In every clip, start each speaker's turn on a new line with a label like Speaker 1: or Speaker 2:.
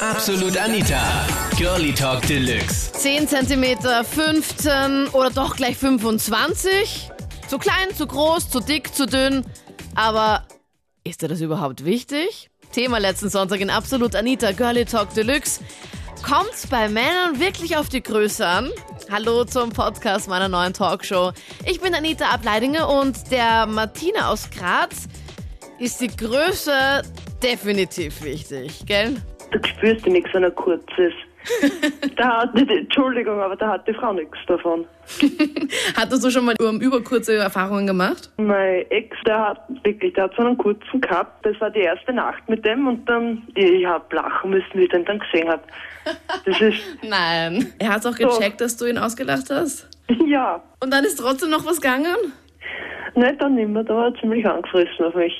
Speaker 1: Absolut Anita. Girlie Talk Deluxe.
Speaker 2: 10 cm, 15 oder doch gleich 25? Zu klein, zu groß, zu dick, zu dünn. Aber ist dir das überhaupt wichtig? Thema letzten Sonntag in Absolut Anita, Girlie Talk Deluxe. Kommt's bei Männern wirklich auf die Größe an? Hallo zum Podcast meiner neuen Talkshow. Ich bin Anita Ableidinger und der Martina aus Graz ist die Größe definitiv wichtig, gell?
Speaker 3: Du spürst ja nichts, wenn er kurz ist. da hat, Entschuldigung, aber da hat die Frau nichts davon.
Speaker 2: Hattest du schon mal überkurze Erfahrungen gemacht?
Speaker 3: Mein Ex, der hat wirklich, der hat so einen kurzen gehabt. Das war die erste Nacht mit dem und dann, ich hab lachen müssen, wie ich den dann gesehen hab. Das ist,
Speaker 2: Nein. Er hat auch gecheckt, dass du ihn ausgelacht hast?
Speaker 3: ja,
Speaker 2: Und dann ist trotzdem noch was gegangen?
Speaker 3: nicht dann nimmer, da war er ziemlich angefressen auf mich.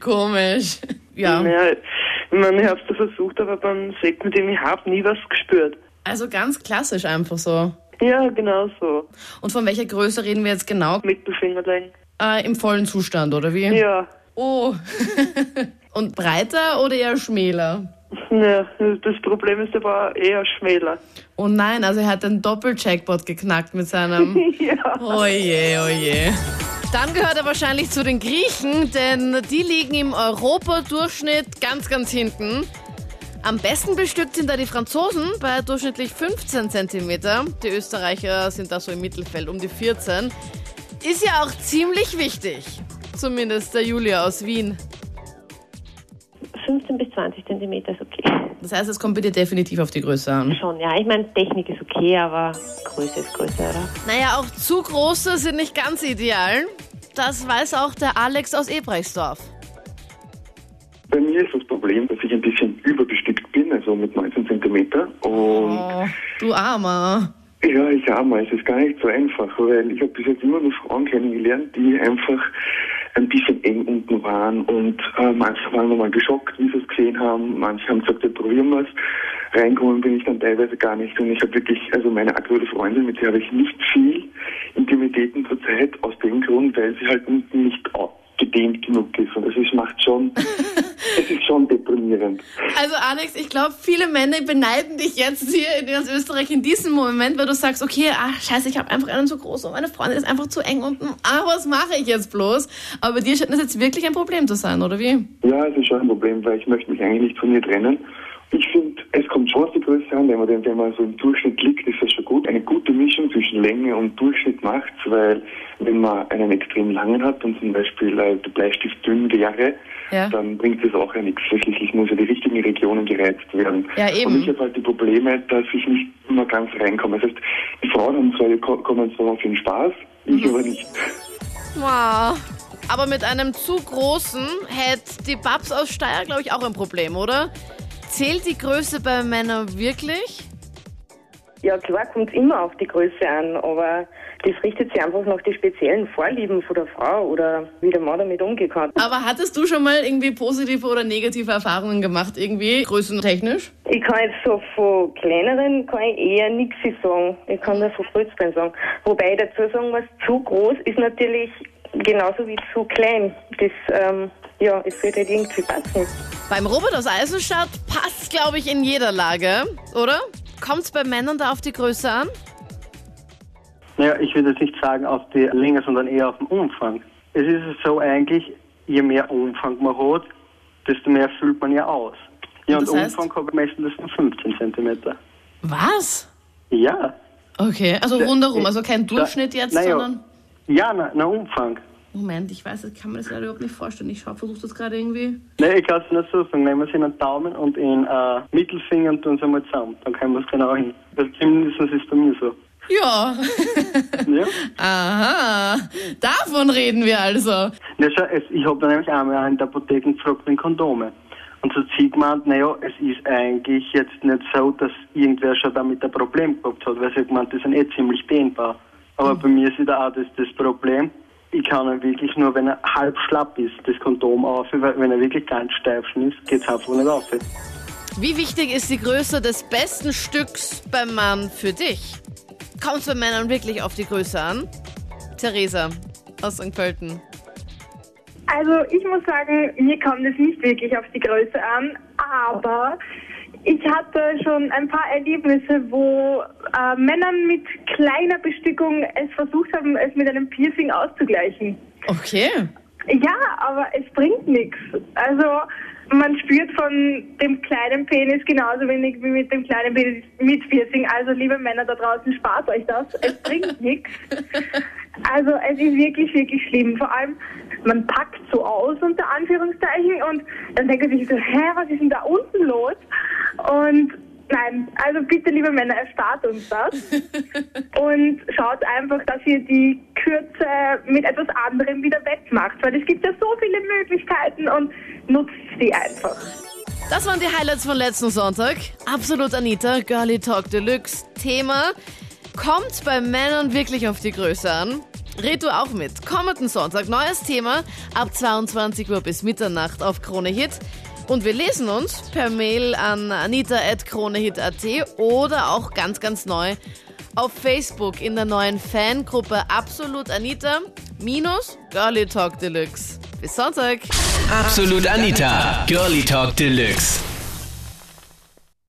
Speaker 2: Komisch. Ja.
Speaker 3: Ja, ich meine, ich hab's da versucht, aber beim Sex mit ihm, ich hab nie was gespürt.
Speaker 2: Also ganz klassisch einfach so.
Speaker 3: Ja, genau so.
Speaker 2: Und von welcher Größe reden wir jetzt genau?
Speaker 3: Mittelfingerling.
Speaker 2: Äh, Im vollen Zustand, oder wie?
Speaker 3: Ja.
Speaker 2: Oh. Und breiter oder eher schmäler?
Speaker 3: Ja, das Problem ist aber eher schmäler.
Speaker 2: Oh nein, also er hat den Doppel-Jackpot geknackt mit seinem...
Speaker 3: ja.
Speaker 2: Oje, oje. Dann gehört er wahrscheinlich zu den Griechen, denn die liegen im Europadurchschnitt ganz, ganz hinten. Am besten bestückt sind da die Franzosen bei durchschnittlich 15 cm. Die Österreicher sind da so im Mittelfeld um die 14. Ist ja auch ziemlich wichtig. Zumindest der Julia aus Wien.
Speaker 4: 15 bis 20 Zentimeter ist okay.
Speaker 2: Das heißt, es kommt bei dir definitiv auf die Größe an.
Speaker 4: Schon, ja. Ich meine, Technik ist okay, aber Größe ist Größe, oder?
Speaker 2: Naja, auch zu große sind nicht ganz ideal. Das weiß auch der Alex aus Ebrechtsdorf.
Speaker 5: Bei mir ist das Problem, dass ich ein bisschen überbestückt bin, also mit 19 Zentimeter. Und
Speaker 2: Oh, du Armer.
Speaker 5: ja, ich habe es ist gar nicht so einfach, weil ich habe bis jetzt immer nur Frauen kennengelernt, die einfach ein bisschen eng unten waren und äh, manche waren nochmal geschockt, wie sie es gesehen haben. Manche haben gesagt, ja, probieren wir es. Reinkommen bin ich dann teilweise gar nicht und ich habe wirklich, also meine aktuelle Freundin, mit der habe ich nicht viel Intimitäten zurzeit, aus dem Grund, weil sie halt unten nicht gedehnt genug ist und es ist, macht schon, es ist deprimierend.
Speaker 2: Also Alex, ich glaube, viele Männer beneiden dich jetzt hier in ganz Österreich in diesem Moment, weil du sagst, okay, ach scheiße, ich habe einfach einen zu groß und meine Freundin ist einfach zu eng unten. Ah, was mache ich jetzt bloß? Aber bei dir scheint das jetzt wirklich ein Problem zu sein, oder wie?
Speaker 5: Ja, es ist schon ein Problem, weil ich möchte mich eigentlich nicht von ihr trennen. Ich finde, es kommt schon auf die Größe an, wenn man, den- wenn man so im Durchschnitt liegt, ist das schon gut. Eine gute Mischung zwischen Länge und Durchschnitt macht's, weil wenn man einen extrem langen hat und zum Beispiel äh, der Bleistift dünn wäre,
Speaker 2: Ja.
Speaker 5: dann bringt das auch ja nichts. Schließlich muss ja die richtigen Regionen gereizt werden.
Speaker 2: Ja, eben.
Speaker 5: Und ich habe halt die Probleme, dass ich nicht immer ganz reinkomme. Das heißt, die Frauen haben zwar, ko- kommen zwar auf den Spaß, ich aber nicht.
Speaker 2: Wow. Aber mit einem zu großen hätte die Babs aus Steyr, glaube ich, auch ein Problem, oder? Zählt die Größe bei Männern wirklich?
Speaker 6: Ja, klar kommt es immer auf die Größe an, aber das richtet sich einfach nach den speziellen Vorlieben von der Frau oder wie der Mann damit kann.
Speaker 2: Aber hattest du schon mal irgendwie positive oder negative Erfahrungen gemacht, irgendwie größentechnisch?
Speaker 6: Ich kann jetzt so von kleineren kann ich eher nichts sagen. Ich kann nur von größeren sagen. Wobei ich dazu sagen muss, zu groß ist natürlich genauso wie zu klein. Das, ähm, ja, es wird halt irgendwie passen.
Speaker 2: Beim Robert aus Eisenstadt passt, glaube ich, in jeder Lage, oder? Kommt es bei Männern da auf die Größe an?
Speaker 7: Naja, ich würde jetzt nicht sagen auf die Länge, sondern eher auf den Umfang. Es ist so eigentlich, je mehr Umfang man hat, desto mehr füllt man ja aus. Ja, und
Speaker 2: heißt?
Speaker 7: Umfang habe ich meistens nur 15 Zentimeter.
Speaker 2: Was?
Speaker 7: Ja.
Speaker 2: Okay, also rundherum, also kein Durchschnitt jetzt,
Speaker 7: naja,
Speaker 2: sondern...
Speaker 7: Ja, na, na Umfang.
Speaker 2: Moment, ich weiß, ich kann mir das leider überhaupt nicht vorstellen. Ich versuche das gerade irgendwie.
Speaker 7: Nein, ich kann es nicht so sagen. Nehmen wir es in den Daumen und in äh, Mittelfinger und tun es einmal zusammen. Dann können wir es genau hin. Das zumindest ist bei mir so.
Speaker 2: Ja.
Speaker 7: Ja?
Speaker 2: Aha. Davon reden wir also.
Speaker 7: Ja, schau, es, ich habe nämlich einmal in der Apotheke gefragt wegen Kondome. Und so hat sie gemeint, naja, es ist eigentlich jetzt nicht so, dass irgendwer schon damit ein Problem gehabt hat, weil sie gemeint, die sind eh ziemlich dehnbar. Aber bei mir ist wieder auch das, das Problem, ich kann ihn wirklich nur, wenn er halb schlapp ist, das Kondom auf, weil wenn er wirklich ganz steif ist, geht es einfach nicht auf.
Speaker 2: Wie wichtig ist die Größe des besten Stücks beim Mann für dich? Kommt es bei Männern wirklich auf die Größe an? Theresa aus St. Pölten.
Speaker 8: Also ich muss sagen, mir kommt es nicht wirklich auf die Größe an, aber ich hatte schon ein paar Erlebnisse, wo äh, Männern mit kleiner Bestückung es versucht haben, es mit einem Piercing auszugleichen.
Speaker 2: Okay.
Speaker 8: Ja, aber es bringt nichts. Also man spürt von dem kleinen Penis genauso wenig wie mit dem kleinen Penis mit Piercing. Also liebe Männer da draußen, spart euch das. Es bringt nichts. Also es ist wirklich, wirklich schlimm. Vor allem, man packt so aus unter Anführungszeichen und dann denkt man sich so, hä, was ist denn da unten los? Und nein, also bitte liebe Männer, erspart uns das. und schaut einfach, dass ihr die Kürze mit etwas anderem wieder wettmacht. Weil es gibt ja so viele Möglichkeiten und nutzt sie einfach.
Speaker 2: Das waren die Highlights von letzten Sonntag. Absolut Anita, Girly Talk Deluxe. Thema, kommt bei Männern wirklich auf die Größe an? Red du auch mit. Kommenden Sonntag, neues Thema, ab 22 Uhr bis Mitternacht auf Krone Hit. Und wir lesen uns per Mail an anita.kronehit.at oder auch ganz, ganz neu auf Facebook in der neuen Fangruppe Absolut Anita minus Girly Talk Deluxe. Bis Sonntag.
Speaker 1: Absolut Anita, Girlie Talk Deluxe.